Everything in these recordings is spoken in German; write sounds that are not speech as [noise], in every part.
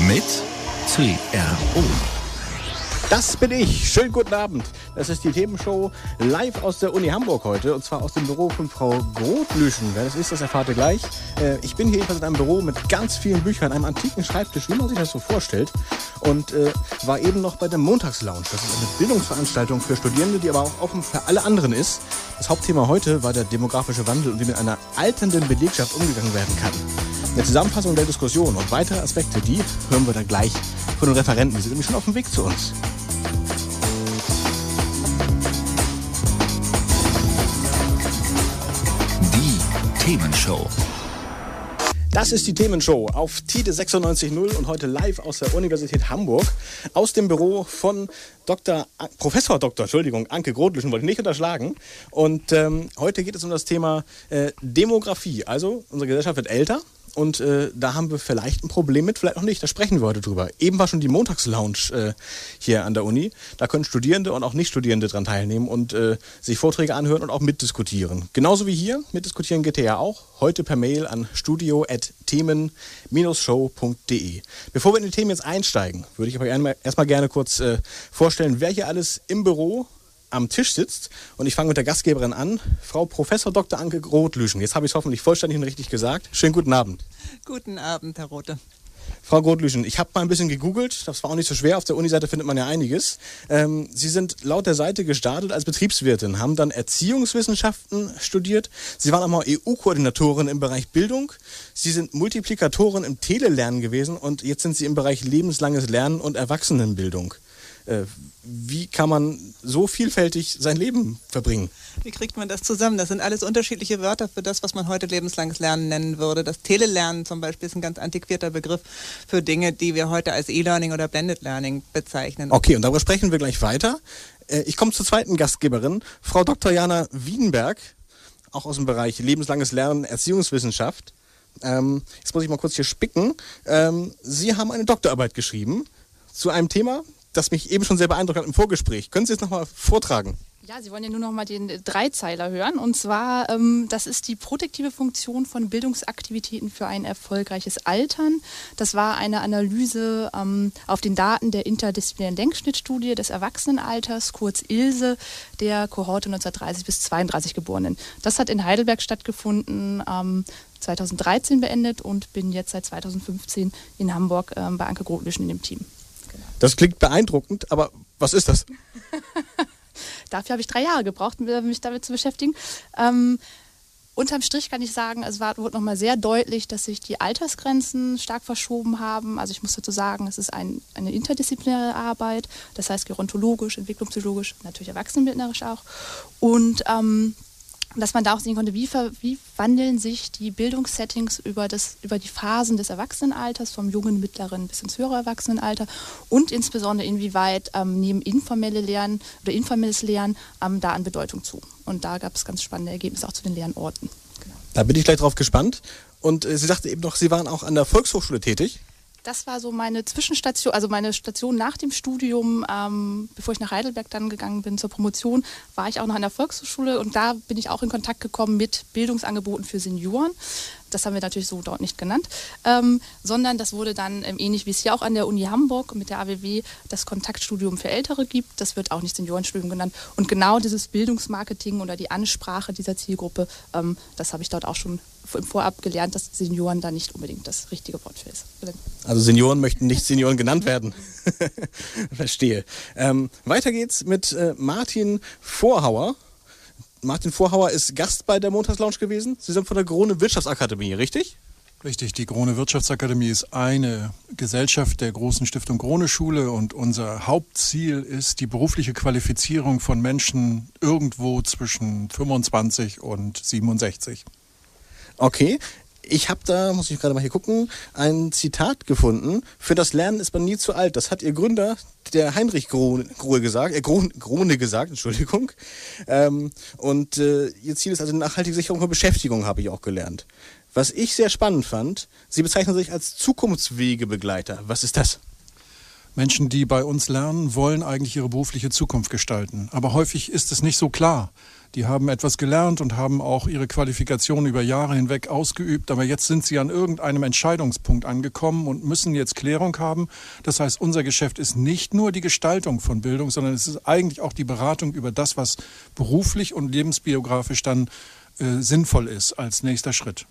Mit CRO. Das bin ich. Schönen guten Abend. Das ist die Themenshow live aus der Uni Hamburg heute. Und zwar aus dem Büro von Frau Grotlüschen. Wer das ist, das erfahrt ihr gleich. Äh, ich bin hier jedenfalls in einem Büro mit ganz vielen Büchern, einem antiken Schreibtisch, wie man sich das so vorstellt. Und äh, war eben noch bei der Montagslounge. Das ist eine Bildungsveranstaltung für Studierende, die aber auch offen für alle anderen ist. Das Hauptthema heute war der demografische Wandel und wie mit einer alternden Belegschaft umgegangen werden kann. Eine Zusammenfassung der Diskussion und weitere Aspekte, die hören wir dann gleich von den Referenten. Die sind nämlich schon auf dem Weg zu uns. Die Themenshow. Das ist die Themenshow auf TIDE 96.0 und heute live aus der Universität Hamburg. Aus dem Büro von Dr. Professor Dr. Entschuldigung, Anke Grotlüschen, wollte ich nicht unterschlagen. Und ähm, heute geht es um das Thema äh, Demografie. Also, unsere Gesellschaft wird älter. Und äh, da haben wir vielleicht ein Problem mit, vielleicht auch nicht. Da sprechen wir heute drüber. Eben war schon die Montagslounge äh, hier an der Uni. Da können Studierende und auch Nicht-Studierende dran teilnehmen und äh, sich Vorträge anhören und auch mitdiskutieren. Genauso wie hier. Mitdiskutieren geht ja auch. Heute per Mail an studio.themen-show.de. Bevor wir in die Themen jetzt einsteigen, würde ich einmal- erstmal gerne kurz äh, vorstellen, wer hier alles im Büro am Tisch sitzt. Und ich fange mit der Gastgeberin an, Frau Professor Dr. Anke Grotlüschen. Jetzt habe ich es hoffentlich vollständig und richtig gesagt. Schönen guten Abend. Guten Abend, Herr Rote. Frau Grotlüschen, ich habe mal ein bisschen gegoogelt, das war auch nicht so schwer, auf der Uni-Seite findet man ja einiges. Ähm, Sie sind laut der Seite gestartet als Betriebswirtin, haben dann Erziehungswissenschaften studiert, Sie waren auch mal EU-Koordinatorin im Bereich Bildung, Sie sind Multiplikatorin im Telelernen gewesen und jetzt sind Sie im Bereich lebenslanges Lernen und Erwachsenenbildung. Äh, wie kann man so vielfältig sein Leben verbringen? Wie kriegt man das zusammen? Das sind alles unterschiedliche Wörter für das, was man heute lebenslanges Lernen nennen würde. Das Telelernen zum Beispiel ist ein ganz antiquierter Begriff für Dinge, die wir heute als E-Learning oder Blended Learning bezeichnen. Okay, und darüber sprechen wir gleich weiter. Äh, Ich komme zur zweiten Gastgeberin, Frau Dr. Jana Wiedenberg, auch aus dem Bereich lebenslanges Lernen, Erziehungswissenschaft. Ähm, jetzt muss ich mal kurz hier spicken. Ähm, Sie haben eine Doktorarbeit geschrieben zu einem Thema, das mich eben schon sehr beeindruckt hat im Vorgespräch. Können Sie es nochmal vortragen? Ja, Sie wollen ja nur noch mal den äh, Dreizeiler hören. Und zwar, ähm, das ist die protektive Funktion von Bildungsaktivitäten für ein erfolgreiches Altern. Das war eine Analyse ähm, auf den Daten der interdisziplinären Denkschnittstudie des Erwachsenenalters, kurz ILSE, der Kohorte 1930 bis 32 Geborenen. Das hat in Heidelberg stattgefunden. Ähm, 2013 beendet und bin jetzt seit 2015 in Hamburg ähm, bei Anke Grotlüschen in dem Team. Das klingt beeindruckend, aber was ist das? [laughs] Dafür habe ich drei Jahre gebraucht, um mich damit zu beschäftigen. Ähm, unterm Strich kann ich sagen, es war, wurde nochmal sehr deutlich, dass sich die Altersgrenzen stark verschoben haben. Also ich muss dazu sagen, es ist ein, eine interdisziplinäre Arbeit, das heißt gerontologisch, entwicklungspsychologisch, natürlich erwachsenenbildnerisch auch. Und ähm, dass man da auch sehen konnte, wie, wie wandeln sich die Bildungssettings über, das, über die Phasen des Erwachsenenalters, vom jungen, mittleren bis ins höhere Erwachsenenalter und insbesondere inwieweit ähm, nehmen informelle Lernen oder informelles Lernen ähm, da an Bedeutung zu. Und da gab es ganz spannende Ergebnisse auch zu den Lernorten. Genau. Da bin ich gleich drauf gespannt. Und äh, Sie sagte eben noch, Sie waren auch an der Volkshochschule tätig. Das war so meine Zwischenstation, also meine Station nach dem Studium, ähm, bevor ich nach Heidelberg dann gegangen bin zur Promotion, war ich auch noch an der Volkshochschule und da bin ich auch in Kontakt gekommen mit Bildungsangeboten für Senioren. Das haben wir natürlich so dort nicht genannt, ähm, sondern das wurde dann ähm, ähnlich wie es hier auch an der Uni Hamburg mit der AWW das Kontaktstudium für Ältere gibt. Das wird auch nicht Seniorenstudium genannt. Und genau dieses Bildungsmarketing oder die Ansprache dieser Zielgruppe, ähm, das habe ich dort auch schon im Vorab gelernt, dass Senioren da nicht unbedingt das richtige Wort für ist. Also Senioren möchten nicht Senioren genannt werden. [laughs] Verstehe. Ähm, weiter geht's mit äh, Martin Vorhauer. Martin Vorhauer ist Gast bei der Montagslounge gewesen. Sie sind von der Krone Wirtschaftsakademie, richtig? Richtig, die Krone Wirtschaftsakademie ist eine Gesellschaft der großen Stiftung Krone Schule und unser Hauptziel ist die berufliche Qualifizierung von Menschen irgendwo zwischen 25 und 67. Okay. Ich habe da, muss ich gerade mal hier gucken, ein Zitat gefunden. Für das Lernen ist man nie zu alt. Das hat Ihr Gründer, der Heinrich Grohe, gesagt, äh, Grone gesagt, Entschuldigung. Ähm, und äh, Ihr Ziel ist also nachhaltige Sicherung von Beschäftigung, habe ich auch gelernt. Was ich sehr spannend fand, Sie bezeichnen sich als Zukunftswegebegleiter. Was ist das? Menschen, die bei uns lernen, wollen eigentlich ihre berufliche Zukunft gestalten. Aber häufig ist es nicht so klar. Die haben etwas gelernt und haben auch ihre Qualifikation über Jahre hinweg ausgeübt, aber jetzt sind sie an irgendeinem Entscheidungspunkt angekommen und müssen jetzt Klärung haben. Das heißt, unser Geschäft ist nicht nur die Gestaltung von Bildung, sondern es ist eigentlich auch die Beratung über das, was beruflich und lebensbiografisch dann äh, sinnvoll ist als nächster Schritt.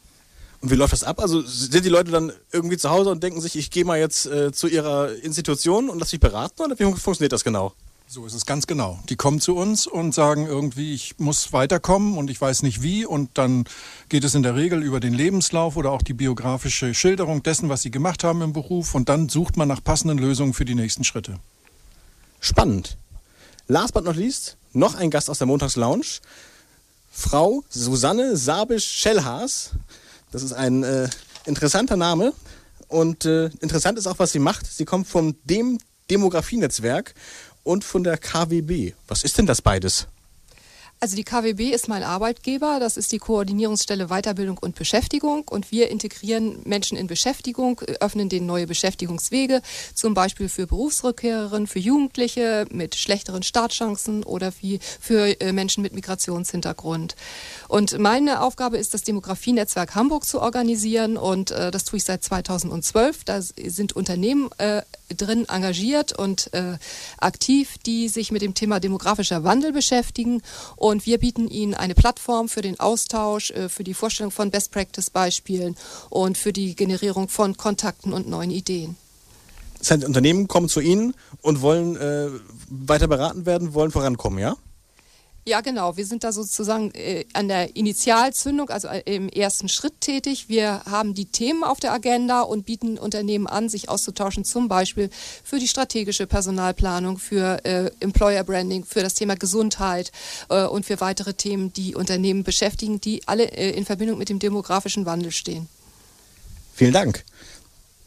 Und wie läuft das ab? Also sind die Leute dann irgendwie zu Hause und denken sich, ich gehe mal jetzt äh, zu ihrer Institution und lasse mich beraten oder wie funktioniert das genau? So ist es ganz genau. Die kommen zu uns und sagen irgendwie, ich muss weiterkommen und ich weiß nicht wie. Und dann geht es in der Regel über den Lebenslauf oder auch die biografische Schilderung dessen, was sie gemacht haben im Beruf. Und dann sucht man nach passenden Lösungen für die nächsten Schritte. Spannend. Last but not least, noch ein Gast aus der Montagslounge. Frau Susanne Sabisch-Schellhaas. Das ist ein äh, interessanter Name und äh, interessant ist auch, was sie macht. Sie kommt von dem Demografienetzwerk und von der KWB. Was ist denn das beides? Also die KWB ist mein Arbeitgeber, das ist die Koordinierungsstelle Weiterbildung und Beschäftigung und wir integrieren Menschen in Beschäftigung, öffnen denen neue Beschäftigungswege, zum Beispiel für Berufsrückkehrerinnen, für Jugendliche mit schlechteren Startchancen oder wie für äh, Menschen mit Migrationshintergrund. Und meine Aufgabe ist, das Demografienetzwerk Hamburg zu organisieren und äh, das tue ich seit 2012. Da sind Unternehmen äh, drin engagiert und äh, aktiv, die sich mit dem Thema demografischer Wandel beschäftigen. Und wir bieten ihnen eine Plattform für den Austausch, äh, für die Vorstellung von Best-Practice-Beispielen und für die Generierung von Kontakten und neuen Ideen. Das heißt, Unternehmen kommen zu Ihnen und wollen äh, weiter beraten werden, wollen vorankommen, ja? Ja, genau. Wir sind da sozusagen äh, an der Initialzündung, also äh, im ersten Schritt tätig. Wir haben die Themen auf der Agenda und bieten Unternehmen an, sich auszutauschen, zum Beispiel für die strategische Personalplanung, für äh, Employer Branding, für das Thema Gesundheit äh, und für weitere Themen, die Unternehmen beschäftigen, die alle äh, in Verbindung mit dem demografischen Wandel stehen. Vielen Dank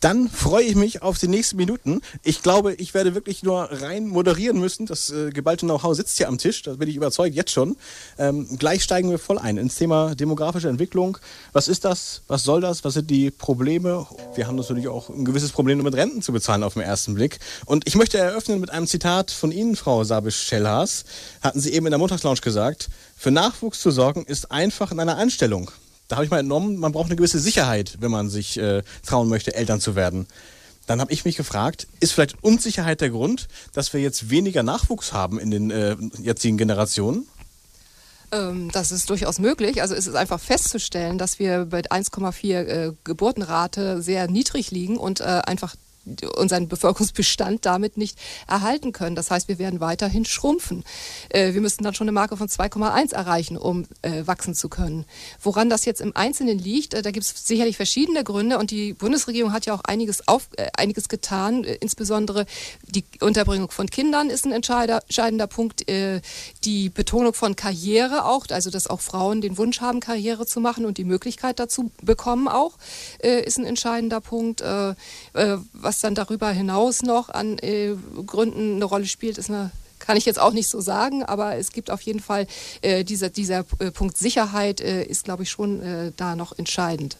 dann freue ich mich auf die nächsten Minuten. Ich glaube, ich werde wirklich nur rein moderieren müssen. Das äh, geballte Know-how sitzt hier am Tisch, da bin ich überzeugt, jetzt schon. Ähm, gleich steigen wir voll ein ins Thema demografische Entwicklung. Was ist das? Was soll das? Was sind die Probleme? Wir haben natürlich auch ein gewisses Problem, mit Renten zu bezahlen auf den ersten Blick. Und ich möchte eröffnen mit einem Zitat von Ihnen, Frau Sabisch-Schellhaas. Hatten Sie eben in der Montagslounge gesagt, für Nachwuchs zu sorgen ist einfach in einer Anstellung da habe ich mal entnommen, man braucht eine gewisse Sicherheit, wenn man sich äh, trauen möchte, Eltern zu werden. Dann habe ich mich gefragt, ist vielleicht Unsicherheit der Grund, dass wir jetzt weniger Nachwuchs haben in den äh, jetzigen Generationen? Ähm, das ist durchaus möglich. Also es ist einfach festzustellen, dass wir bei 1,4 äh, Geburtenrate sehr niedrig liegen und äh, einfach unseren Bevölkerungsbestand damit nicht erhalten können. Das heißt, wir werden weiterhin schrumpfen. Äh, wir müssten dann schon eine Marke von 2,1 erreichen, um äh, wachsen zu können. Woran das jetzt im Einzelnen liegt, äh, da gibt es sicherlich verschiedene Gründe und die Bundesregierung hat ja auch einiges, auf, einiges getan. Insbesondere die Unterbringung von Kindern ist ein entscheidender Punkt. Die Betonung von Karriere auch, also dass auch Frauen den Wunsch haben, Karriere zu machen und die Möglichkeit dazu bekommen auch, ist ein entscheidender Punkt. was was dann darüber hinaus noch an äh, Gründen eine Rolle spielt, ist eine kann ich jetzt auch nicht so sagen, aber es gibt auf jeden Fall äh, dieser, dieser äh, Punkt Sicherheit äh, ist, glaube ich, schon äh, da noch entscheidend.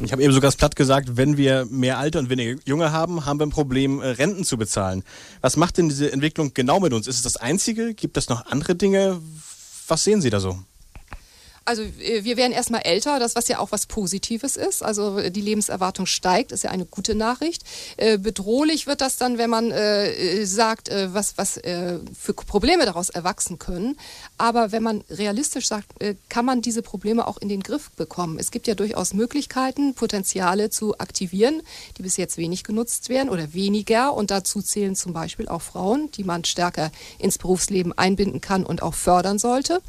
Ich habe eben so ganz platt gesagt, wenn wir mehr Alte und weniger Junge haben, haben wir ein Problem, äh, Renten zu bezahlen. Was macht denn diese Entwicklung genau mit uns? Ist es das Einzige? Gibt es noch andere Dinge? Was sehen Sie da so? Also äh, wir werden erstmal älter, das was ja auch was Positives ist. Also äh, die Lebenserwartung steigt, ist ja eine gute Nachricht. Äh, bedrohlich wird das dann, wenn man sagt, was, was für Probleme daraus erwachsen können. Aber wenn man realistisch sagt, kann man diese Probleme auch in den Griff bekommen. Es gibt ja durchaus Möglichkeiten, Potenziale zu aktivieren, die bis jetzt wenig genutzt werden oder weniger. Und dazu zählen zum Beispiel auch Frauen, die man stärker ins Berufsleben einbinden kann und auch fördern sollte.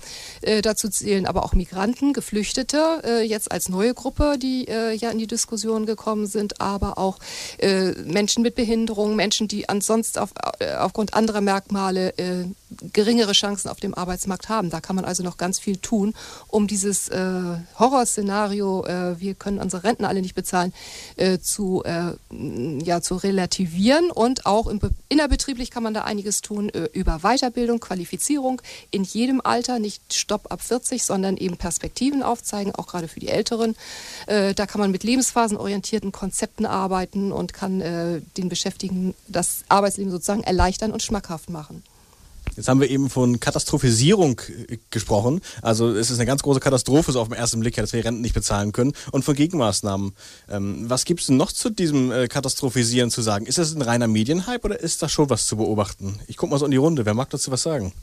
Dazu zählen aber auch Migranten Geflüchtete, äh, jetzt als neue Gruppe, die äh, ja in die Diskussion gekommen sind, aber auch äh, Menschen mit Behinderung, Menschen, die ansonsten auf, äh, aufgrund anderer Merkmale äh, geringere Chancen auf dem Arbeitsmarkt haben. Da kann man also noch ganz viel tun, um dieses äh, Horrorszenario, äh, wir können unsere Renten alle nicht bezahlen, äh, zu, äh, ja, zu relativieren. Und auch im, innerbetrieblich kann man da einiges tun äh, über Weiterbildung, Qualifizierung in jedem Alter, nicht Stopp ab 40, sondern eben Perspektiven aufzeigen, auch gerade für die Älteren. Äh, da kann man mit lebensphasenorientierten Konzepten arbeiten und kann den Beschäftigten das Arbeitsleben sozusagen erleichtern und schmackhaft machen. Jetzt haben wir eben von Katastrophisierung äh, gesprochen. Also es ist eine ganz große Katastrophe so auf den ersten Blick, dass wir Renten nicht bezahlen können. Und von Gegenmaßnahmen. Ähm, was gibt es denn noch zu diesem äh, Katastrophisieren zu sagen? Ist das ein reiner Medienhype oder ist da schon was zu beobachten? Ich gucke mal so in die Runde. Wer mag dazu was sagen?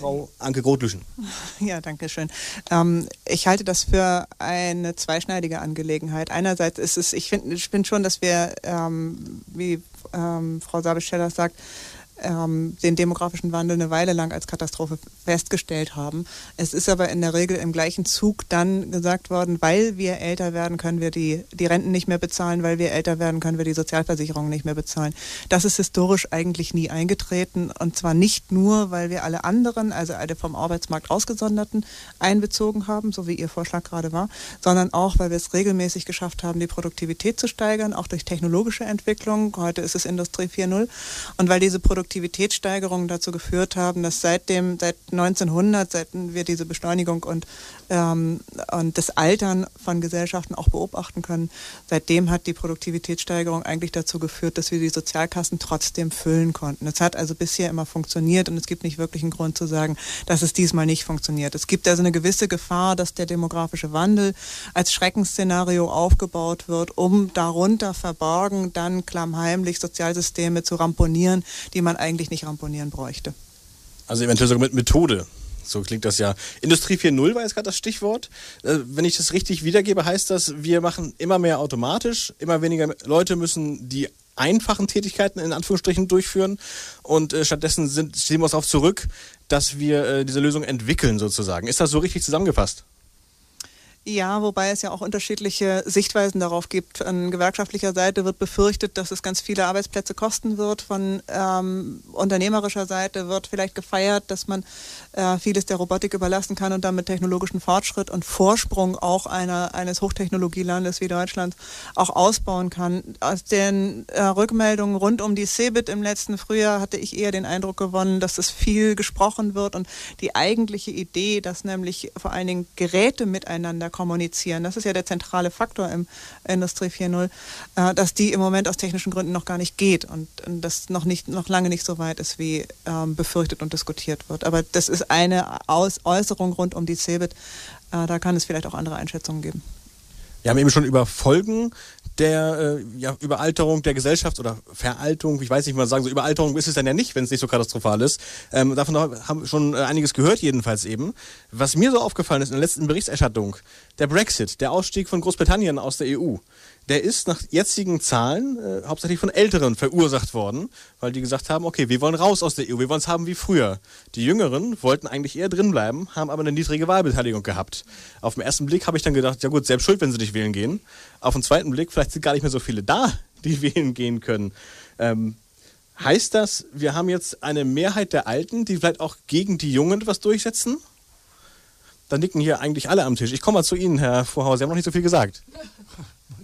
Frau Anke Grotlüschen. [laughs] Ja, danke schön. Ähm, ich halte das für eine zweischneidige Angelegenheit. Einerseits ist es, ich finde ich find schon, dass wir, ähm, wie ähm, Frau Sabischeller sagt, ähm, den demografischen Wandel eine Weile lang als Katastrophe festgestellt haben. Es ist aber in der Regel im gleichen Zug dann gesagt worden, weil wir älter werden, können wir die, die Renten nicht mehr bezahlen, weil wir älter werden, können wir die Sozialversicherungen nicht mehr bezahlen. Das ist historisch eigentlich nie eingetreten und zwar nicht nur, weil wir alle anderen, also alle vom Arbeitsmarkt ausgesonderten, einbezogen haben, so wie Ihr Vorschlag gerade war, sondern auch, weil wir es regelmäßig geschafft haben, die Produktivität zu steigern, auch durch technologische Entwicklung. Heute ist es Industrie 4.0 und weil diese Produktivität Produktivitätssteigerungen dazu geführt haben, dass seit dem, seit 1900, seit wir diese Beschleunigung und, ähm, und das Altern von Gesellschaften auch beobachten können, seitdem hat die Produktivitätssteigerung eigentlich dazu geführt, dass wir die Sozialkassen trotzdem füllen konnten. Es hat also bisher immer funktioniert und es gibt nicht wirklich einen Grund zu sagen, dass es diesmal nicht funktioniert. Es gibt also eine gewisse Gefahr, dass der demografische Wandel als Schreckensszenario aufgebaut wird, um darunter verborgen dann klammheimlich Sozialsysteme zu ramponieren, die man eigentlich nicht ramponieren bräuchte. Also eventuell sogar mit Methode. So klingt das ja. Industrie 4.0 war jetzt gerade das Stichwort. Äh, wenn ich das richtig wiedergebe, heißt das, wir machen immer mehr automatisch, immer weniger Leute müssen die einfachen Tätigkeiten in Anführungsstrichen durchführen und äh, stattdessen sind, stehen wir uns auf zurück, dass wir äh, diese Lösung entwickeln sozusagen. Ist das so richtig zusammengefasst? Ja, wobei es ja auch unterschiedliche Sichtweisen darauf gibt. An gewerkschaftlicher Seite wird befürchtet, dass es ganz viele Arbeitsplätze kosten wird. Von ähm, unternehmerischer Seite wird vielleicht gefeiert, dass man äh, vieles der Robotik überlassen kann und damit technologischen Fortschritt und Vorsprung auch einer, eines Hochtechnologielandes wie Deutschland auch ausbauen kann. Aus den äh, Rückmeldungen rund um die CeBIT im letzten Frühjahr hatte ich eher den Eindruck gewonnen, dass es viel gesprochen wird und die eigentliche Idee, dass nämlich vor allen Dingen Geräte miteinander kommunizieren. Das ist ja der zentrale Faktor im Industrie 4.0, äh, dass die im Moment aus technischen Gründen noch gar nicht geht und, und das noch nicht, noch lange nicht so weit ist, wie ähm, befürchtet und diskutiert wird. Aber das ist eine Aus Äußerung rund um die CeBIT. Äh, da kann es vielleicht auch andere Einschätzungen geben. Wir haben eben schon über Folgen der äh, ja, Überalterung der Gesellschaft oder Veraltung, ich weiß nicht, wie man sagen so Überalterung ist es dann ja nicht, wenn es nicht so katastrophal ist. Ähm, davon haben wir schon äh, einiges gehört, jedenfalls eben. Was mir so aufgefallen ist in der letzten Berichterstattung, der Brexit, der Ausstieg von Großbritannien aus der EU der ist nach jetzigen Zahlen äh, hauptsächlich von Älteren verursacht worden, weil die gesagt haben, okay, wir wollen raus aus der EU, wir wollen es haben wie früher. Die Jüngeren wollten eigentlich eher drinbleiben, haben aber eine niedrige Wahlbeteiligung gehabt. Auf den ersten Blick habe ich dann gedacht, ja gut, selbst schuld, wenn sie nicht wählen gehen. Auf den zweiten Blick, vielleicht sind gar nicht mehr so viele da, [laughs] die wählen gehen können. Ähm, heißt das, wir haben jetzt eine Mehrheit der Alten, die vielleicht auch gegen die Jungen etwas durchsetzen? Da nicken hier eigentlich alle am Tisch. Ich komme mal zu Ihnen, Herr Vorhauser, Sie haben noch nicht so viel gesagt. [laughs]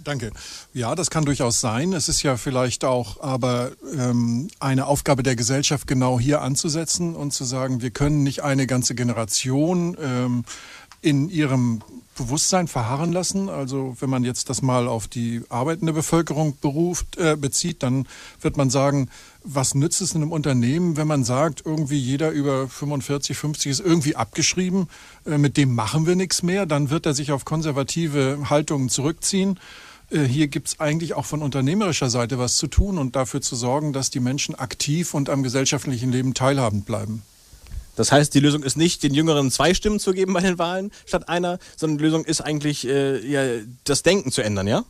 Danke. Ja, das kann durchaus sein. Es ist ja vielleicht auch aber ähm, eine Aufgabe der Gesellschaft, genau hier anzusetzen und zu sagen, wir können nicht eine ganze Generation ähm, in ihrem Bewusstsein verharren lassen. Also wenn man jetzt das mal auf die arbeitende Bevölkerung beruft, äh, bezieht, dann wird man sagen, was nützt es in einem Unternehmen, wenn man sagt, irgendwie jeder über 45, 50 ist irgendwie abgeschrieben, äh, mit dem machen wir nichts mehr, dann wird er sich auf konservative Haltungen zurückziehen. Äh, hier gibt es eigentlich auch von unternehmerischer Seite was zu tun und dafür zu sorgen, dass die Menschen aktiv und am gesellschaftlichen Leben teilhabend bleiben. Das heißt, die Lösung ist nicht, den Jüngeren zwei Stimmen zu geben bei den Wahlen statt einer, sondern die Lösung ist eigentlich, äh, ja, das Denken zu ändern, ja?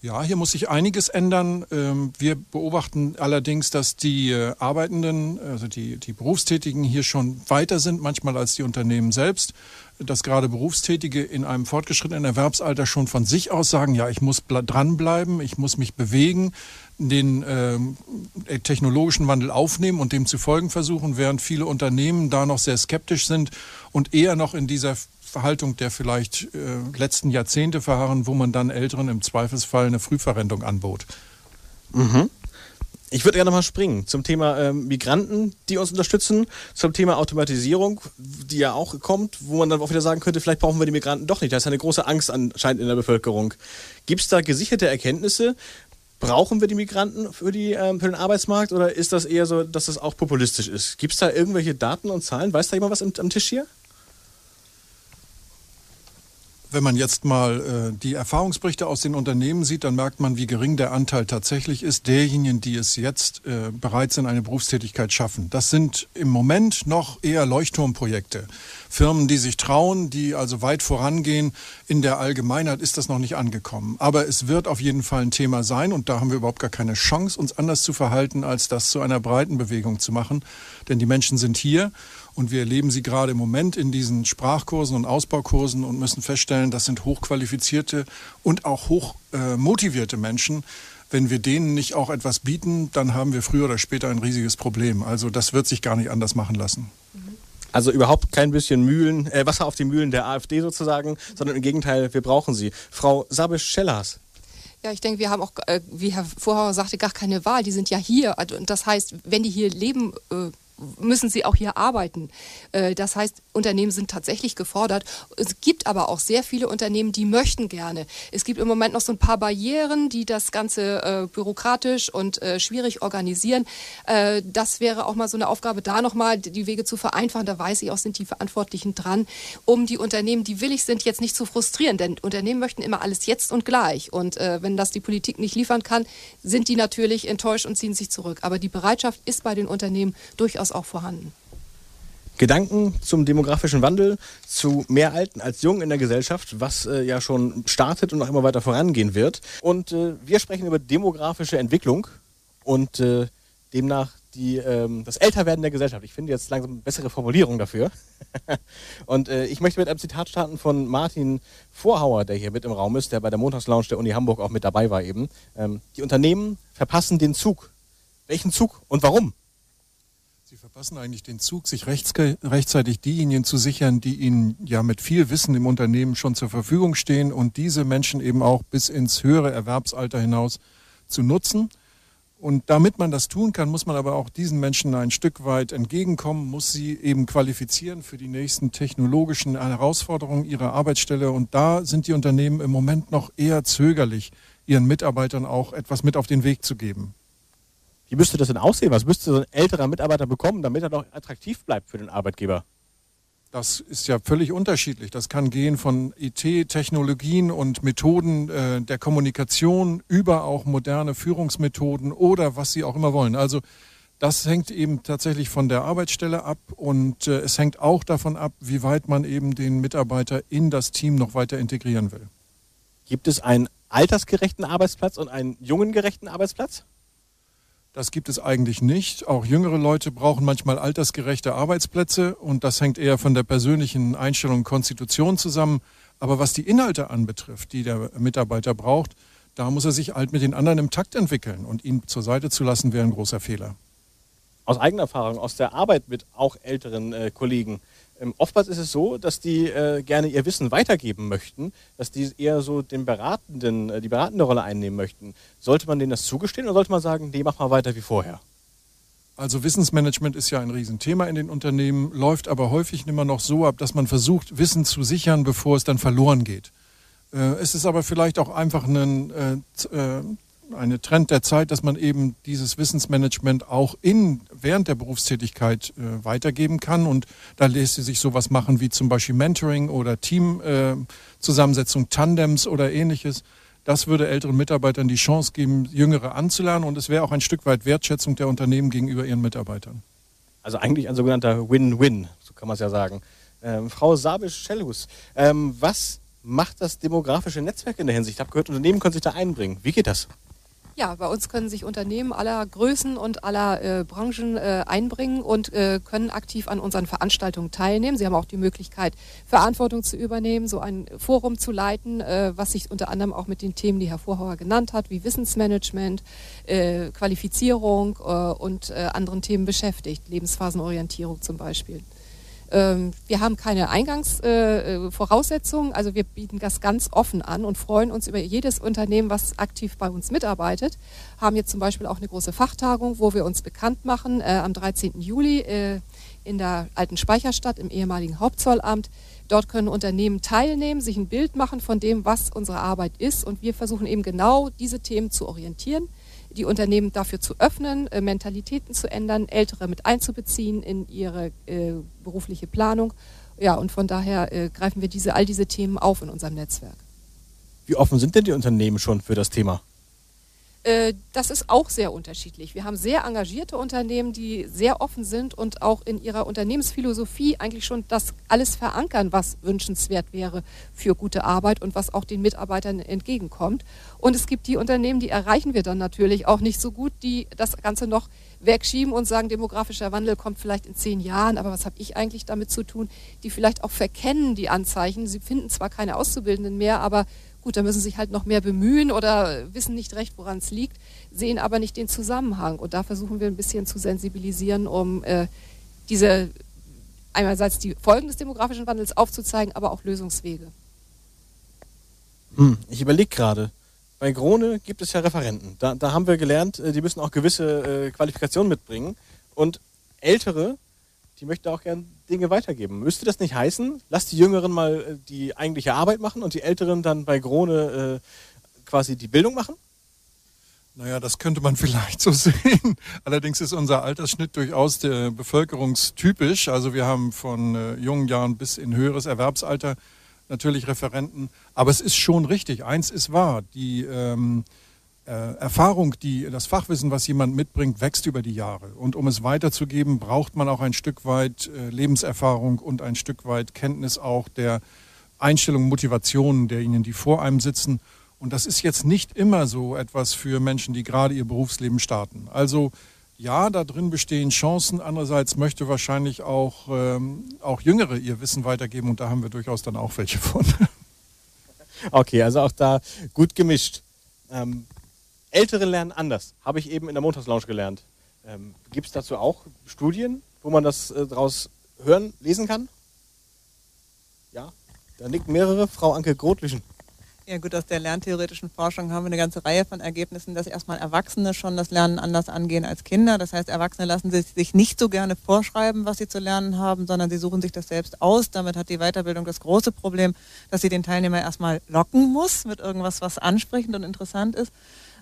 Ja, hier muss sich einiges ändern. Ähm, wir beobachten allerdings, dass die äh, Arbeitenden, also die, die Berufstätigen hier schon weiter sind, manchmal als die Unternehmen selbst. Dass gerade Berufstätige in einem fortgeschrittenen Erwerbsalter schon von sich aus sagen, ja, ich muss dranbleiben, ich muss mich bewegen, den ähm, äh, technologischen Wandel aufnehmen und dem zu folgen versuchen, während viele Unternehmen da noch sehr skeptisch sind und eher noch in dieser Verhaltung der vielleicht äh, letzten Jahrzehnte verharren, wo man dann Älteren im Zweifelsfall eine Frühverrentung anbot. Mhm. Ich würde gerne mal springen zum Thema ähm, Migranten, die uns unterstützen, zum Thema Automatisierung, die ja auch kommt, wo man dann auch wieder sagen könnte, vielleicht brauchen wir die Migranten doch nicht. Da ist eine große Angst anscheinend in der Bevölkerung. Gibt es da gesicherte Erkenntnisse? Brauchen wir die Migranten für, die, ähm, für den Arbeitsmarkt oder ist das eher so, dass das auch populistisch ist? Gibt es da irgendwelche Daten und Zahlen? Weiß da jemand was am, am Tisch hier? Wenn man jetzt mal äh, die Erfahrungsberichte aus den Unternehmen sieht, dann merkt man, wie gering der Anteil tatsächlich ist derjenigen, die es jetzt äh, bereit sind, eine Berufstätigkeit schaffen. Das sind im Moment noch eher Leuchtturmprojekte. Firmen, die sich trauen, die also weit vorangehen. In der Allgemeinheit ist das noch nicht angekommen. Aber es wird auf jeden Fall ein Thema sein und da haben wir überhaupt gar keine Chance, uns anders zu verhalten, als das zu einer breiten Bewegung zu machen. Denn die Menschen sind hier und wir erleben sie gerade im Moment in diesen Sprachkursen und Ausbaukursen und müssen feststellen, das sind hochqualifizierte und auch hochmotivierte äh, Menschen. Wenn wir denen nicht auch etwas bieten, dann haben wir früher oder später ein riesiges Problem. Also das wird sich gar nicht anders machen lassen. Also überhaupt kein bisschen Mühlen, äh, Wasser auf die Mühlen der AfD sozusagen, sondern im Gegenteil, wir brauchen sie. Frau Sabisch-Schellers, ja, ich denke, wir haben auch, äh, wie Herr Vorhauer sagte, gar keine Wahl. Die sind ja hier. Also, das heißt, wenn die hier leben äh, müssen sie auch hier arbeiten. Äh, das heißt, Unternehmen sind tatsächlich gefordert. Es gibt aber auch sehr viele Unternehmen, die möchten gerne. Es gibt im Moment noch so ein paar Barrieren, die das Ganze äh, bürokratisch und äh, schwierig organisieren. das wäre auch mal so eine Aufgabe, da nochmal die Wege zu vereinfachen. Da weiß ich auch, sind die Verantwortlichen dran, um die Unternehmen, die willig sind, jetzt nicht zu frustrieren. Denn Unternehmen möchten immer alles jetzt und gleich. Und wenn das die Politik nicht liefern kann, sind die natürlich enttäuscht und ziehen sich zurück. Aber die Bereitschaft ist bei den Unternehmen durchaus durchaus auch vorhanden. Gedanken zum demografischen Wandel, zu mehr Alten als Jungen in der Gesellschaft, was äh, ja schon startet und noch immer weiter vorangehen wird. Und äh, wir sprechen über demografische Entwicklung und äh, demnach die, ähm, das Älterwerden der Gesellschaft. Ich finde jetzt langsam eine bessere Formulierung dafür. [laughs] und äh, ich möchte mit einem Zitat starten von Martin Vorhauer, der hier mit im Raum ist, der bei der Montagslounge der Uni Hamburg auch mit dabei war eben. Ähm, die Unternehmen verpassen den Zug. Welchen Zug und warum? Sie verpassen eigentlich den Zug, sich rechtzeitig diejenigen zu sichern, die Ihnen ja mit viel Wissen im Unternehmen schon zur Verfügung stehen und diese Menschen eben auch bis ins höhere Erwerbsalter hinaus zu nutzen. Und damit man das tun kann, muss man aber auch diesen Menschen ein Stück weit entgegenkommen, muss sie eben qualifizieren für die nächsten technologischen Herausforderungen ihrer Arbeitsstelle. Und da sind die Unternehmen im Moment noch eher zögerlich, ihren Mitarbeitern auch etwas mit auf den Weg zu geben. Wie müsste das denn aussehen? Was müsste so ein älterer Mitarbeiter bekommen, damit er doch attraktiv bleibt für den Arbeitgeber? Das ist ja völlig unterschiedlich. Das kann gehen von IT-Technologien und Methoden äh, der Kommunikation über auch moderne Führungsmethoden oder was Sie auch immer wollen. Also das hängt eben tatsächlich von der Arbeitsstelle ab und äh, es hängt auch davon ab, wie weit man eben den Mitarbeiter in das Team noch weiter integrieren will. Gibt es einen altersgerechten Arbeitsplatz und einen jungengerechten Arbeitsplatz? Das gibt es eigentlich nicht. Auch jüngere Leute brauchen manchmal altersgerechte Arbeitsplätze und das hängt eher von der persönlichen Einstellung und Konstitution zusammen. Aber was die Inhalte anbetrifft, die der Mitarbeiter braucht, da muss er sich halt mit den anderen im Takt entwickeln und ihn zur Seite zu lassen, wäre ein großer Fehler. Aus eigener Erfahrung, aus der Arbeit mit auch älteren äh, Kollegen, ähm, oftmals ist es so, dass die äh, gerne ihr Wissen weitergeben möchten, dass die eher so den beratenden, äh, die beratende Rolle einnehmen möchten. Sollte man denen das zugestehen oder sollte man sagen, nee, mach mal weiter wie vorher? Also Wissensmanagement ist ja ein Riesenthema in den Unternehmen, läuft aber häufig immer noch so ab, dass man versucht, Wissen zu sichern, bevor es dann verloren geht. Äh, es ist aber vielleicht auch einfach ein äh, äh eine Trend der Zeit, dass man eben dieses Wissensmanagement auch in, während der Berufstätigkeit äh, weitergeben kann. Und da lässt sich sowas machen wie zum Beispiel Mentoring oder Teamzusammensetzung, äh, Tandems oder ähnliches. Das würde älteren Mitarbeitern die Chance geben, Jüngere anzulernen. Und es wäre auch ein Stück weit Wertschätzung der Unternehmen gegenüber ihren Mitarbeitern. Also eigentlich ein sogenannter Win-Win, so kann man es ja sagen. Ähm, Frau Sabisch-Schellhus, ähm, was macht das demografische Netzwerk in der Hinsicht? Ich habe gehört, Unternehmen können sich da einbringen. Wie geht das? Ja, bei uns können sich Unternehmen aller Größen und aller äh, Branchen äh, einbringen und äh, können aktiv an unseren Veranstaltungen teilnehmen. Sie haben auch die Möglichkeit, Verantwortung zu übernehmen, so ein Forum zu leiten, äh, was sich unter anderem auch mit den Themen, die Herr Vorhauer genannt hat, wie Wissensmanagement, äh, Qualifizierung äh, und anderen Themen beschäftigt, Lebensphasenorientierung zum Beispiel. Ähm, wir haben keine Eingangsvoraussetzungen, also wir bieten das ganz offen an und freuen uns über jedes Unternehmen, was aktiv bei uns mitarbeitet. Haben jetzt zum Beispiel auch eine große Fachtagung, wo wir uns bekannt machen äh, am 13. Juli äh, in der alten Speicherstadt im ehemaligen Hauptzollamt. Dort können Unternehmen teilnehmen, sich ein Bild machen von dem, was unsere Arbeit ist und wir versuchen eben genau diese Themen zu orientieren die Unternehmen dafür zu öffnen, äh, Mentalitäten zu ändern, Ältere mit einzubeziehen in ihre äh, berufliche Planung. Ja, und von daher äh, greifen wir diese, all diese Themen auf in unserem Netzwerk. Wie offen sind denn die Unternehmen schon für das Thema? Äh, das ist auch sehr unterschiedlich. Wir haben sehr engagierte Unternehmen, die sehr offen sind und auch in ihrer Unternehmensphilosophie eigentlich schon das alles verankern, was wünschenswert wäre für gute Arbeit und was auch den Mitarbeitern entgegenkommt. Und es gibt die Unternehmen, die erreichen wir dann natürlich auch nicht so gut, die das Ganze noch wegschieben und sagen, demografischer Wandel kommt vielleicht in zehn Jahren, aber was habe ich eigentlich damit zu tun? Die vielleicht auch verkennen die Anzeichen. Sie finden zwar keine Auszubildenden mehr, aber Gut, da müssen sie sich halt noch mehr bemühen oder wissen nicht recht, woran es liegt, sehen aber nicht den Zusammenhang. Und da versuchen wir ein bisschen zu sensibilisieren, um äh, diese einerseits die Folgen des demografischen Wandels aufzuzeigen, aber auch Lösungswege. Hm, ich überlege gerade. Bei Krone gibt es ja Referenten. Da, da haben wir gelernt, äh, die müssen auch gewisse äh, Qualifikationen mitbringen. Und Ältere, die möchten auch gern Dinge weitergeben. Müsste das nicht heißen, lass die Jüngeren mal äh, die eigentliche Arbeit machen und die Älteren dann bei Krone äh, quasi die Bildung machen? Naja, das könnte man [laughs] vielleicht so sehen. Allerdings ist unser Altersschnitt durchaus der bevölkerungstypisch. Also wir haben von äh, jungen Jahren bis in höheres Erwerbsalter natürlich Referenten. Aber es ist schon richtig. Eins ist wahr. Die ähm, äh, Erfahrung, die, das Fachwissen, was jemand mitbringt, wächst über die Jahre. Und um es weiterzugeben, braucht man auch ein Stück weit äh, Lebenserfahrung und ein Stück weit Kenntnis auch der Einstellung, Motivationen derjenigen, die vor einem sitzen. Und das ist jetzt nicht immer so etwas für Menschen, die gerade ihr Berufsleben starten. Also ja, da drin bestehen Chancen. Andererseits möchte wahrscheinlich auch, ähm, auch Jüngere ihr Wissen weitergeben und da haben wir durchaus dann auch welche von. [laughs] Okay, also auch da gut gemischt. Ähm, Ältere lernen anders, habe ich eben in der Montagslounge gelernt. Ähm, Gibt es dazu auch Studien, wo man das äh, daraus hören, lesen kann? Ja, da nicken mehrere. Frau Anke Grotlischen. Ja gut, aus der lerntheoretischen Forschung haben wir eine ganze Reihe von Ergebnissen, dass erstmal Erwachsene schon das Lernen anders angehen als Kinder. Das heißt, Erwachsene lassen sich nicht so gerne vorschreiben, was sie zu lernen haben, sondern sie suchen sich das selbst aus. Damit hat die Weiterbildung das große Problem, dass sie den Teilnehmer erstmal locken muss mit irgendwas, was ansprechend und interessant ist.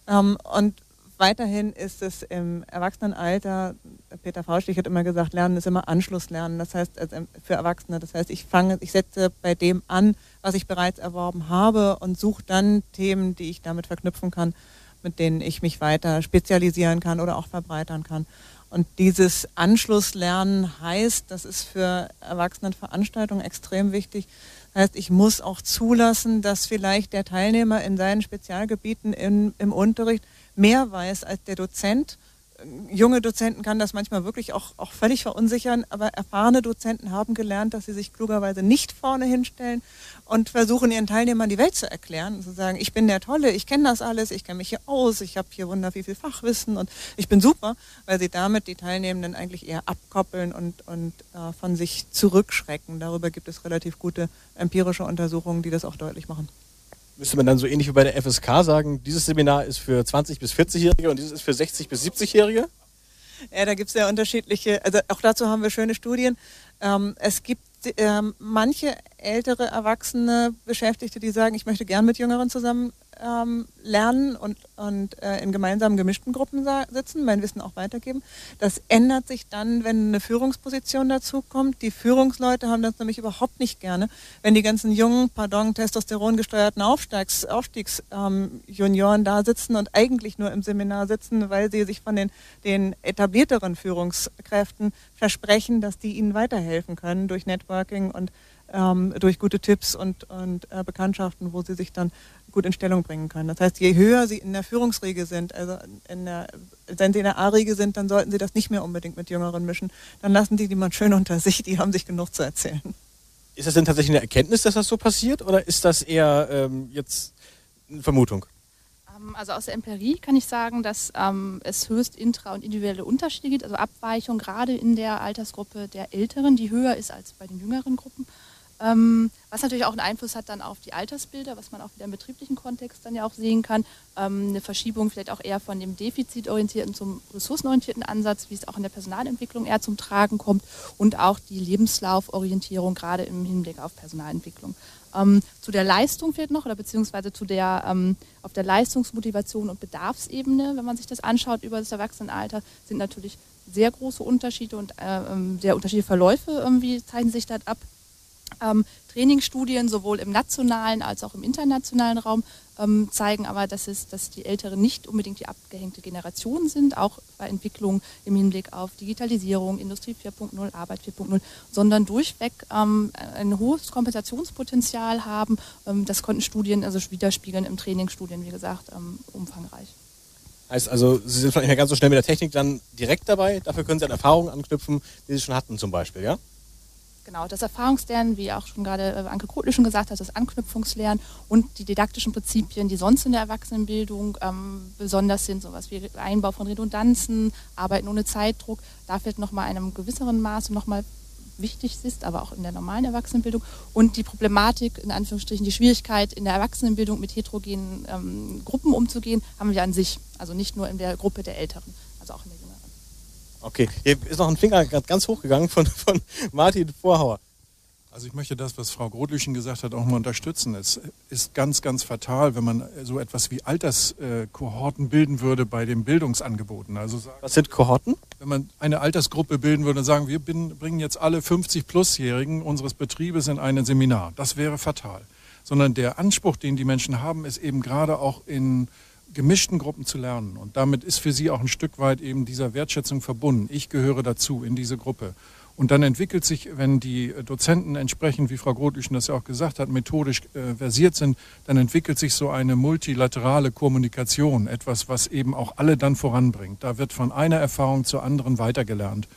Ähm, und weiterhin ist es im Erwachsenenalter, Peter Faustich hat immer gesagt, Lernen ist immer Anschlusslernen. Das heißt, also für Erwachsene, das heißt, ich fange, ich setze bei dem an, was ich bereits erworben habe und suche dann Themen, die ich damit verknüpfen kann, mit denen ich mich weiter spezialisieren kann oder auch verbreitern kann. Und dieses Anschlusslernen heißt, das ist für Erwachsenenveranstaltungen extrem wichtig, heißt, ich muss auch zulassen, dass vielleicht der Teilnehmer in seinen Spezialgebieten in, im Unterricht mehr weiß als der Dozent. Junge Dozenten kann das manchmal wirklich auch, auch völlig verunsichern, aber erfahrene Dozenten haben gelernt, dass sie sich klugerweise nicht vorne hinstellen und versuchen ihren Teilnehmern die Welt zu erklären und zu sagen, ich bin der Tolle, ich kenne das alles, ich kenne mich hier aus, ich habe hier wunder viel, viel Fachwissen und ich bin super, weil sie damit die Teilnehmenden eigentlich eher abkoppeln und, und äh, von sich zurückschrecken. Darüber gibt es relativ gute empirische Untersuchungen, die das auch deutlich machen. Müsste man dann so ähnlich wie bei der FSK sagen, dieses Seminar ist für 20- bis 40-Jährige und dieses ist für 60- bis 70-Jährige? Ja, da gibt es ja unterschiedliche, also auch dazu haben wir schöne Studien. Ähm, es gibt ähm, manche ältere Erwachsene Beschäftigte, die sagen, ich möchte gern mit Jüngeren zusammen ähm, lernen und, und äh, in gemeinsamen gemischten Gruppen sitzen, mein Wissen auch weitergeben. Das ändert sich dann, wenn eine Führungsposition dazu kommt. Die Führungsleute haben das nämlich überhaupt nicht gerne, wenn die ganzen jungen, pardon, Testosteron gesteuerten Aufstiegs, Aufstiegsjunioren ähm, da sitzen und eigentlich nur im Seminar sitzen, weil sie sich von den, den etablierteren Führungskräften versprechen, dass die ihnen weiterhelfen können durch Networking und ähm, durch gute Tipps und, und äh, Bekanntschaften, wo sie sich dann gut in Stellung bringen können. Das heißt, je höher sie in der Führungsriege sind, also in der, wenn sie in der A-Riege sind, dann sollten sie das nicht mehr unbedingt mit Jüngeren mischen. Dann lassen die die mal schön unter sich, die haben sich genug zu erzählen. Ist das denn tatsächlich eine Erkenntnis, dass das so passiert oder ist das eher ähm, jetzt eine Vermutung? Ähm, also aus der Empirie kann ich sagen, dass ähm, es höchst intra- und individuelle Unterschiede gibt, also Abweichung gerade in der Altersgruppe der Älteren, die höher ist als bei den jüngeren Gruppen. Ähm, was natürlich auch einen Einfluss hat dann auf die Altersbilder, was man auch wieder im betrieblichen Kontext dann ja auch sehen kann. Ähm, eine Verschiebung vielleicht auch eher von dem defizitorientierten zum ressourcenorientierten Ansatz, wie es auch in der Personalentwicklung eher zum Tragen kommt und auch die Lebenslauforientierung gerade im Hinblick auf Personalentwicklung. Ähm, zu der Leistung fehlt noch, oder beziehungsweise zu der, ähm, auf der Leistungsmotivation und Bedarfsebene, wenn man sich das anschaut über das Erwachsenenalter, sind natürlich sehr große Unterschiede und äh, ähm, sehr unterschiedliche Verläufe irgendwie zeichnen sich dort ab. Ähm, Trainingsstudien sowohl im nationalen als auch im internationalen Raum ähm, zeigen aber, dass, es, dass die Älteren nicht unbedingt die abgehängte Generation sind, auch bei Entwicklungen im Hinblick auf Digitalisierung, Industrie 4.0, Arbeit 4.0, sondern durchweg ähm, ein hohes Kompensationspotenzial haben. Ähm, das konnten Studien also widerspiegeln im Trainingsstudien, wie gesagt, ähm, umfangreich. Heißt also, Sie sind vielleicht nicht ganz so schnell mit der Technik dann direkt dabei, dafür können Sie an Erfahrungen anknüpfen, die Sie schon hatten zum Beispiel, ja? Genau, das Erfahrungslernen, wie auch schon gerade äh, Anke Krotle schon gesagt hat, das Anknüpfungslernen und die didaktischen Prinzipien, die sonst in der Erwachsenenbildung ähm, besonders sind, sowas wie Einbau von Redundanzen, Arbeiten ohne Zeitdruck, da fehlt nochmal einem gewisseren Maße nochmal wichtig ist, aber auch in der normalen Erwachsenenbildung. Und die Problematik, in Anführungsstrichen, die Schwierigkeit in der Erwachsenenbildung mit heterogenen ähm, Gruppen umzugehen, haben wir an sich. Also nicht nur in der Gruppe der Älteren, also auch in der Okay, hier ist noch ein Finger ganz hochgegangen von, von Martin Vorhauer. Also ich möchte das, was Frau Grotlüchen gesagt hat, auch mal unterstützen. Es ist ganz, ganz fatal, wenn man so etwas wie Alterskohorten bilden würde bei den Bildungsangeboten. Also sagen, was sind Kohorten? Wenn man eine Altersgruppe bilden würde und sagen, wir bringen jetzt alle 50-Plus-Jährigen unseres Betriebes in ein Seminar. Das wäre fatal. Sondern der Anspruch, den die Menschen haben, ist eben gerade auch in gemischten Gruppen zu lernen. Und damit ist für sie auch ein Stück weit eben dieser Wertschätzung verbunden. Ich gehöre dazu in diese Gruppe. Und dann entwickelt sich, wenn die Dozenten entsprechend, wie Frau Grotlüchen das ja auch gesagt hat, methodisch äh, versiert sind, dann entwickelt sich so eine multilaterale Kommunikation, etwas, was eben auch alle dann voranbringt. Da wird von einer Erfahrung zur anderen weitergelernt.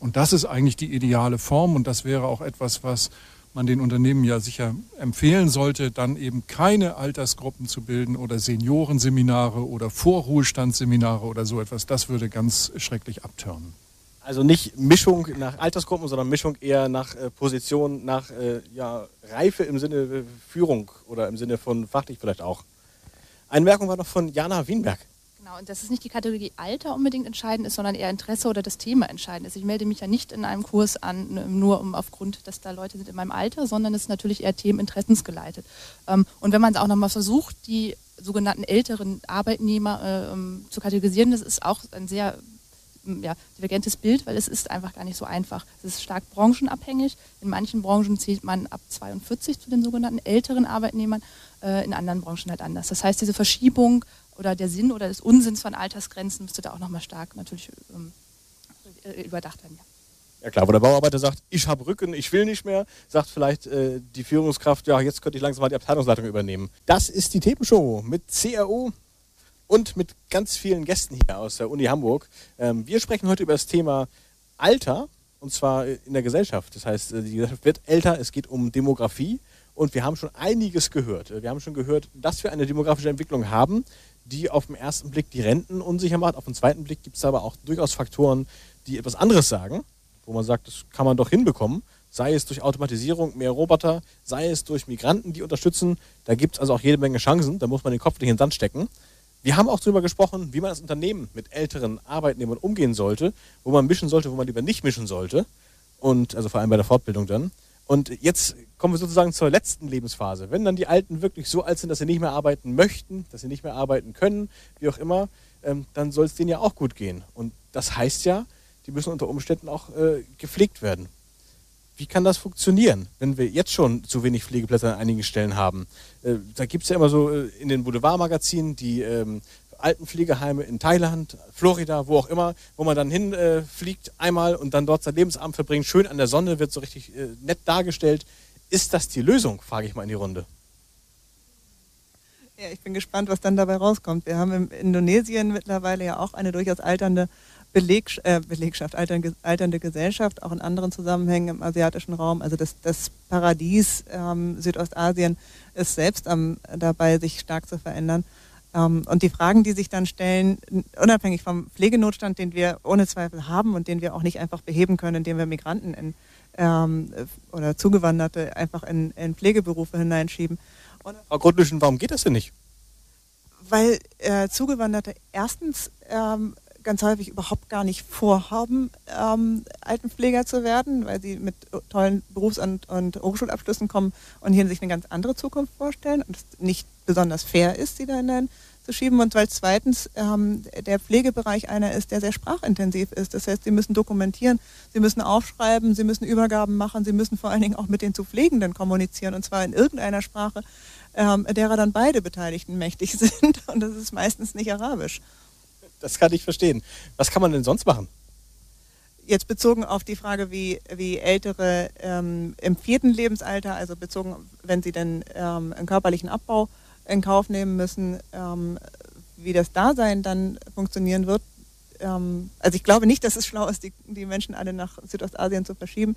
Und das ist eigentlich die ideale Form und das wäre auch etwas, was man den Unternehmen ja sicher empfehlen sollte, dann eben keine Altersgruppen zu bilden oder Seniorenseminare oder Vorruhestandsseminare oder so etwas. Das würde ganz schrecklich abtören. Also nicht Mischung nach Altersgruppen, sondern Mischung eher nach äh, Position, nach äh, ja, Reife im Sinne äh, Führung oder im Sinne von fachlich vielleicht auch. Eine Merkung war noch von Jana Wienberg. Genau, und dass es nicht die Kategorie Alter unbedingt entscheidend ist, sondern eher Interesse oder das Thema entscheidend ist. Ich melde mich ja nicht in einem Kurs an, ne, nur um aufgrund, dass da Leute sind in meinem Alter, sondern es ist natürlich eher themeninteressensgeleitet. Ähm, und wenn man es auch nochmal versucht, die sogenannten älteren Arbeitnehmer äh, ähm, zu kategorisieren, das ist auch ein sehr ja, divergentes Bild, weil es ist einfach gar nicht so einfach. Es ist stark branchenabhängig. In manchen Branchen zählt man ab 42 zu den sogenannten älteren Arbeitnehmern, äh, in anderen Branchen halt anders. Das heißt, diese Verschiebung oder der Sinn oder des Unsinns von Altersgrenzen müsste da auch nochmal stark natürlich ähm, äh, überdacht werden. Ja. Ja klar, wo der Bauarbeiter sagt, ich habe Rücken, ich will nicht mehr, sagt vielleicht äh, die Führungskraft, ja, jetzt könnte ich langsam mal die Abteilungsleitung übernehmen. Das ist die Themenshow mit CRO und mit ganz vielen Gästen hier aus der Uni Hamburg. Ähm, wir sprechen heute über das Thema Alter und zwar in der Gesellschaft. Das heißt, äh, die Gesellschaft wird älter, es geht um Demografie und wir haben schon einiges gehört. Wir haben schon gehört, dass wir eine demografische Entwicklung haben, die auf den ersten Blick die Renten unsicher macht. Auf den zweiten Blick gibt es aber auch durchaus Faktoren, die etwas anderes sagen, wo man sagt, das kann man doch hinbekommen. Sei es durch Automatisierung, mehr Roboter, sei es durch Migranten, die unterstützen. Da gibt es also auch jede Menge Chancen. Da muss man den Kopf nicht in den Sand stecken. Wir haben auch darüber gesprochen, wie man als Unternehmen mit älteren Arbeitnehmern umgehen sollte, wo man mischen sollte, wo man lieber nicht mischen sollte. Und also vor allem bei der Fortbildung dann. Und jetzt kommen wir sozusagen zur letzten Lebensphase. Wenn dann die Alten wirklich so alt sind, dass sie nicht mehr arbeiten möchten, dass sie nicht mehr arbeiten können, wie auch immer, ähm, dann soll es denen ja auch gut gehen. Und das heißt ja, die müssen unter Umständen auch äh, gepflegt werden. Wie kann das funktionieren, wenn wir jetzt schon zu wenig Pflegeplätze an einigen Stellen haben? Äh, da gibt es ja immer so äh, in den Boulevardmagazinen die ähm, Altenpflegeheime in Thailand, Florida, wo auch immer, wo man dann hinfliegt äh, einmal und dann dort sein Lebensabend verbringt, schön an der Sonne, wird so richtig äh, nett dargestellt. Ist das die Lösung, frage ich mal in die Runde. Ja, ich bin gespannt, was dann dabei rauskommt. Wir haben in Indonesien mittlerweile ja auch eine durchaus alternde Beleg, äh, Belegschaft, alternde, alternde, Gesellschaft, auch in anderen Zusammenhängen im asiatischen Raum. Also das, das Paradies ähm, Südostasien ist selbst am, dabei, sich stark zu verändern. Ähm, und die Fragen, die sich dann stellen, unabhängig vom Pflegenotstand, den wir ohne Zweifel haben und den wir auch nicht einfach beheben können, indem wir Migranten in, ähm, oder Zugewanderte einfach in, in Pflegeberufe hineinschieben. Und Frau Grundlüschen, warum geht das denn nicht? Weil äh, Zugewanderte erstens ähm, ganz häufig überhaupt gar nicht vorhaben, ähm, Altenpfleger zu werden, weil sie mit tollen Berufs- und, und Hochschulabschlüssen kommen und hier sich eine ganz andere Zukunft vorstellen und es nicht besonders fair ist, sie da hinein zu schieben und weil zweitens ähm, der Pflegebereich einer ist, der sehr sprachintensiv ist. Das heißt, sie müssen dokumentieren, sie müssen aufschreiben, sie müssen Übergaben machen, sie müssen vor allen Dingen auch mit den zu Pflegenden kommunizieren und zwar in irgendeiner Sprache, ähm, derer dann beide Beteiligten mächtig [laughs] sind und das ist meistens nicht Arabisch. Das kann ich verstehen. Was kann man denn sonst machen? Jetzt bezogen auf die Frage, wie, wie Ältere ähm, im vierten Lebensalter, also bezogen, wenn sie denn ähm, einen körperlichen Abbau in Kauf nehmen müssen, ähm, wie das Dasein dann funktionieren wird. Ähm, also ich glaube nicht, dass es schlau ist, die, die Menschen alle nach Südostasien zu verschieben.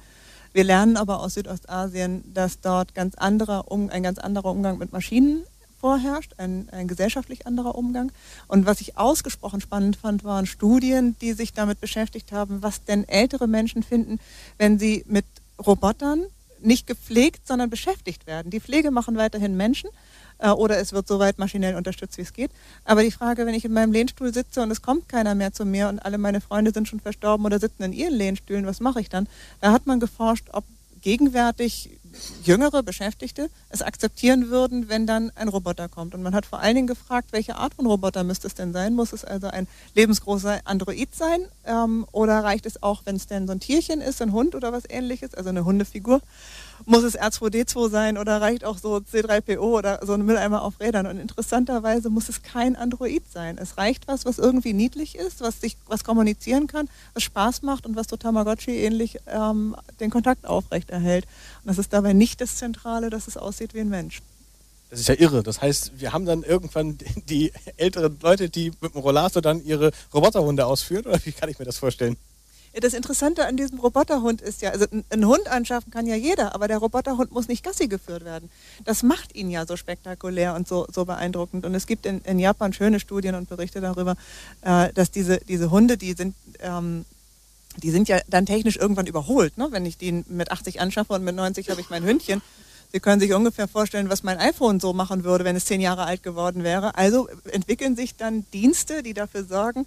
Wir lernen aber aus Südostasien, dass dort ganz anderer, um, ein ganz anderer Umgang mit Maschinen vorherrscht, ein, ein gesellschaftlich anderer Umgang. Und was ich ausgesprochen spannend fand, waren Studien, die sich damit beschäftigt haben, was denn ältere Menschen finden, wenn sie mit Robotern nicht gepflegt, sondern beschäftigt werden. Die Pflege machen weiterhin Menschen äh, oder es wird so weit maschinell unterstützt, wie es geht. Aber die Frage, wenn ich in meinem Lehnstuhl sitze und es kommt keiner mehr zu mir und alle meine Freunde sind schon verstorben oder sitzen in ihren Lehnstühlen, was mache ich dann? Da hat man geforscht, ob gegenwärtig jüngere Beschäftigte es akzeptieren würden, wenn dann ein Roboter kommt. Und man hat vor allen Dingen gefragt, welche Art von Roboter müsste es denn sein? Muss es also ein lebensgroßer Android sein? Ähm, oder reicht es auch, wenn es denn so ein Tierchen ist, ein Hund oder was ähnliches, also eine Hundefigur? Muss es R2D2 sein oder reicht auch so C3PO oder so ein Mülleimer auf Rädern. Und interessanterweise muss es kein Android sein. Es reicht was, was irgendwie niedlich ist, was sich, was kommunizieren kann, was Spaß macht und was so Tamagotchi ähnlich ähm, den Kontakt aufrechterhält. Und das ist dabei nicht das Zentrale, dass es aussieht wie ein Mensch. Das ist ja irre. Das heißt, wir haben dann irgendwann [laughs] die älteren Leute, die mit dem Rollator dann ihre Roboterhunde ausführen, oder wie kann ich mir das vorstellen? Das Interessante an diesem Roboterhund ist ja, also einen Hund anschaffen kann ja jeder, aber der Roboterhund muss nicht Gassi geführt werden. Das macht ihn ja so spektakulär und so, so beeindruckend. Und es gibt in, in Japan schöne Studien und Berichte darüber, äh, dass diese, diese Hunde, die sind, ähm, die sind ja dann technisch irgendwann überholt. Ne? Wenn ich die mit 80 anschaffe und mit 90 habe ich mein Hündchen. Sie können sich ungefähr vorstellen, was mein iPhone so machen würde, wenn es zehn Jahre alt geworden wäre. Also entwickeln sich dann Dienste, die dafür sorgen,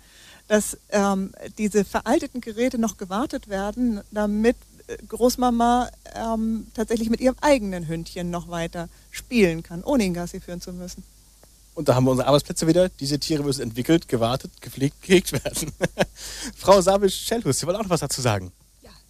dass ähm, diese veralteten Geräte noch gewartet werden, damit äh, Großmama ähm, tatsächlich mit ihrem eigenen Hündchen noch weiter spielen kann, ohne ihn Gassi führen zu müssen. Und da haben wir unsere Arbeitsplätze wieder. Diese Tiere müssen entwickelt, gewartet, gepflegt, gehegt werden. [laughs] Frau Sabisch-Schellhus, Sie wollen auch noch was dazu sagen?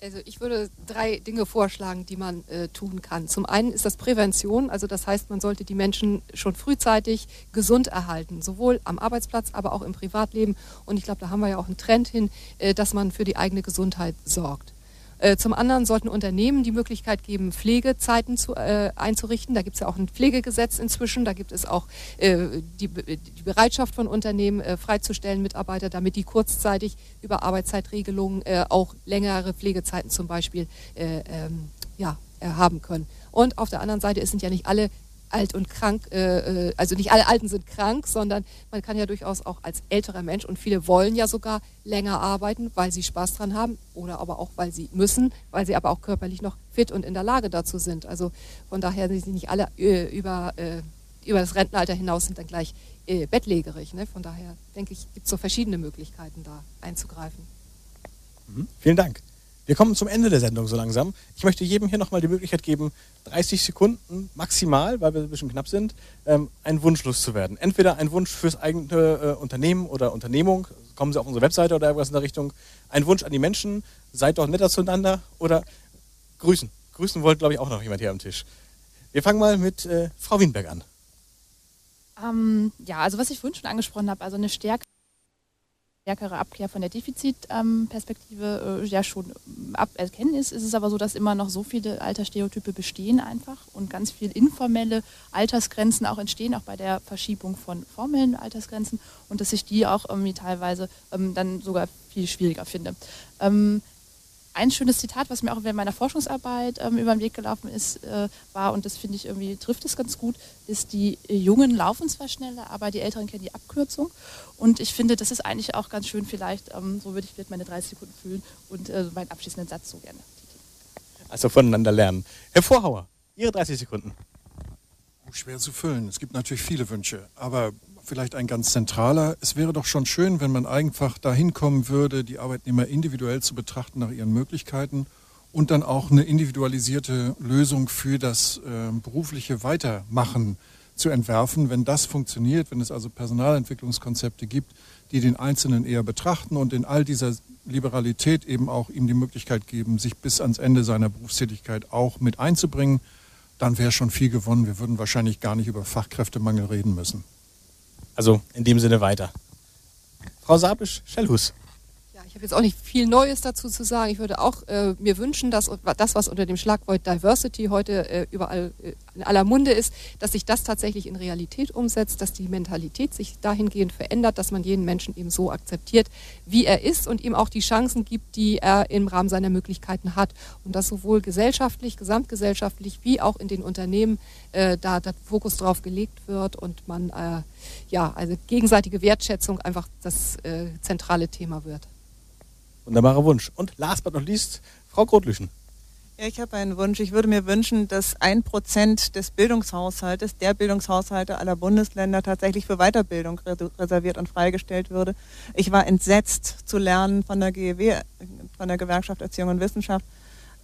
Also ich würde drei Dinge vorschlagen, die man äh, tun kann. Zum einen ist das Prävention, also das heißt, man sollte die Menschen schon frühzeitig gesund erhalten, sowohl am Arbeitsplatz, aber auch im Privatleben. Und ich glaube, da haben wir ja auch einen Trend hin, äh, dass man für die eigene Gesundheit sorgt. Äh, zum anderen sollten Unternehmen die Möglichkeit geben, Pflegezeiten zu, äh, einzurichten. Da gibt es ja auch ein Pflegegesetz inzwischen. Da gibt es auch äh, die, die, Bereitschaft von Unternehmen äh, freizustellen, Mitarbeiter, damit die kurzzeitig über Arbeitszeitregelungen äh, auch längere Pflegezeiten zum Beispiel äh, ähm, ja, haben können. Und auf der anderen Seite sind ja nicht alle alt und krank, äh, äh, also nicht alle Alten sind krank, sondern man kann ja durchaus auch als älterer Mensch und viele wollen ja sogar länger arbeiten, weil sie Spaß dran haben oder aber auch, weil sie müssen, weil sie aber auch körperlich noch fit und in der Lage dazu sind. Also von daher sind sie nicht alle äh, über, äh, über das Rentenalter hinaus sind dann gleich äh, bettlägerig. Ne? Von daher denke ich, gibt es so verschiedene Möglichkeiten da einzugreifen. Mhm. Vielen Dank. Wir kommen zum Ende der Sendung so langsam. Ich möchte jedem hier nochmal die Möglichkeit geben, 30 Sekunden maximal, weil wir ein bisschen knapp sind, ähm, einen Wunsch loszuwerden. Entweder ein Wunsch fürs eigene äh, Unternehmen oder Unternehmung, kommen Sie auf unsere Webseite oder irgendwas in der Richtung. Ein Wunsch an die Menschen, seid doch netter zueinander oder grüßen. Grüßen wollte, glaube ich, auch noch jemand hier am Tisch. Wir fangen mal mit äh, Frau Wienberg an. Ähm, ja, also was ich vorhin schon angesprochen habe, also eine Stärke stärkere Abkehr von der Defizitperspektive äh, ja schon aberkennen ist, ist es aber so, dass immer noch so viele Altersstereotype bestehen einfach und ganz viel informelle Altersgrenzen auch entstehen, auch bei der Verschiebung von formellen Altersgrenzen und dass ich die auch irgendwie teilweise ähm, dann sogar viel schwieriger finde. Ähm, ein schönes Zitat, was mir auch während meiner Forschungsarbeit ähm, über den Weg gelaufen ist, äh, war, und das finde ich irgendwie, trifft es ganz gut, ist, die Jungen laufen zwar schneller, aber die Älteren kennen die Abkürzung. Und ich finde, das ist eigentlich auch ganz schön vielleicht, ähm, so würde ich vielleicht meine 30 Sekunden fühlen und äh, meinen abschließenden Satz so gerne. Also voneinander lernen. Herr Vorhauer, Ihre 30 Sekunden. Schwer zu füllen. Es gibt natürlich viele Wünsche, aber vielleicht ein ganz zentraler. Es wäre doch schon schön, wenn man einfach dahin kommen würde, die Arbeitnehmer individuell zu betrachten nach ihren Möglichkeiten und dann auch eine individualisierte Lösung für das äh, berufliche Weitermachen zu entwerfen. Wenn das funktioniert, wenn es also Personalentwicklungskonzepte gibt, die den Einzelnen eher betrachten und in all dieser Liberalität eben auch ihm die Möglichkeit geben, sich bis ans Ende seiner Berufstätigkeit auch mit einzubringen, dann wäre schon viel gewonnen. Wir würden wahrscheinlich gar nicht über Fachkräftemangel reden müssen. Also in dem Sinne weiter. Frau Sabisch-Schellhus. Ja, ich habe jetzt auch nicht viel Neues dazu zu sagen. Ich würde auch äh, mir wünschen, dass das, was unter dem Schlagwort Diversity heute äh, überall äh, in aller Munde ist, dass sich das tatsächlich in Realität umsetzt, dass die Mentalität sich dahingehend verändert, dass man jeden Menschen eben so akzeptiert, wie er ist und ihm auch die Chancen gibt, die er im Rahmen seiner Möglichkeiten hat. Und dass sowohl gesellschaftlich, gesamtgesellschaftlich wie auch in den Unternehmen äh, da der Fokus drauf gelegt wird und man äh, ja also gegenseitige Wertschätzung einfach das äh, zentrale Thema wird. Wunderbarer Wunsch. Und last but not least, Frau Grotlüschen. Ja, ich habe einen Wunsch. Ich würde mir wünschen, dass ein Prozent des Bildungshaushaltes, der Bildungshaushalte aller Bundesländer tatsächlich für Weiterbildung reserviert und freigestellt würde. Ich war entsetzt zu lernen von der GEW, von der Gewerkschaft Erziehung und Wissenschaft,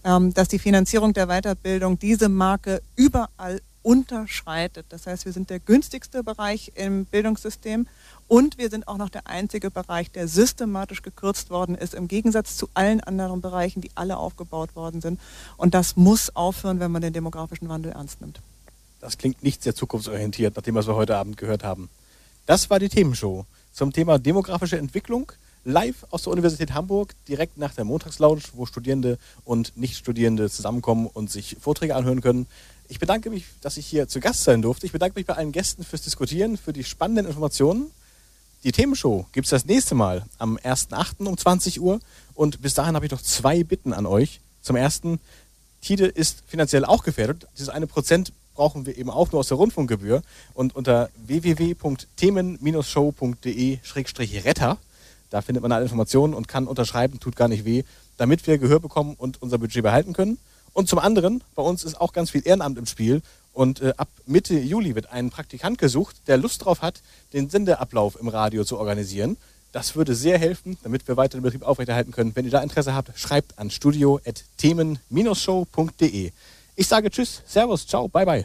ähm, dass die Finanzierung der Weiterbildung diese Marke überall unterschreitet. Das heißt, wir sind der günstigste Bereich im Bildungssystem und wir sind auch noch der einzige Bereich, der systematisch gekürzt worden ist, im Gegensatz zu allen anderen Bereichen, die alle aufgebaut worden sind. Und das muss aufhören, wenn man den demografischen Wandel ernst nimmt. Das klingt nicht sehr zukunftsorientiert, nach dem, was wir heute Abend gehört haben. Das war die Themenshow zum Thema demografische Entwicklung. Live aus der Universität Hamburg, direkt nach der Montagslounge, wo Studierende und Nichtstudierende zusammenkommen und sich Vorträge anhören können. Ich bedanke mich, dass ich hier zu Gast sein durfte. Ich bedanke mich bei allen Gästen fürs Diskutieren, für die spannenden Informationen. Die Themenshow gibt es das nächste Mal am 1.8. um 20 Uhr. Und bis dahin habe ich noch zwei Bitten an euch. Zum ersten, Tide ist finanziell auch gefährdet. Dieses eine Prozent brauchen wir eben auch nur aus der Rundfunkgebühr. Und unter www.themen-show.de-retter, da findet man alle Informationen und kann unterschreiben, tut gar nicht weh, damit wir Gehör bekommen und unser Budget behalten können. Und zum anderen, bei uns ist auch ganz viel Ehrenamt im Spiel und äh, ab Mitte Juli wird ein Praktikant gesucht, der Lust drauf hat, den Sendeablauf im Radio zu organisieren. Das würde sehr helfen, damit wir weiter den Betrieb aufrechterhalten können. Wenn ihr da Interesse habt, schreibt an studio.themen-show.de. Ich sage Tschüss, Servus, ciao, bye bye.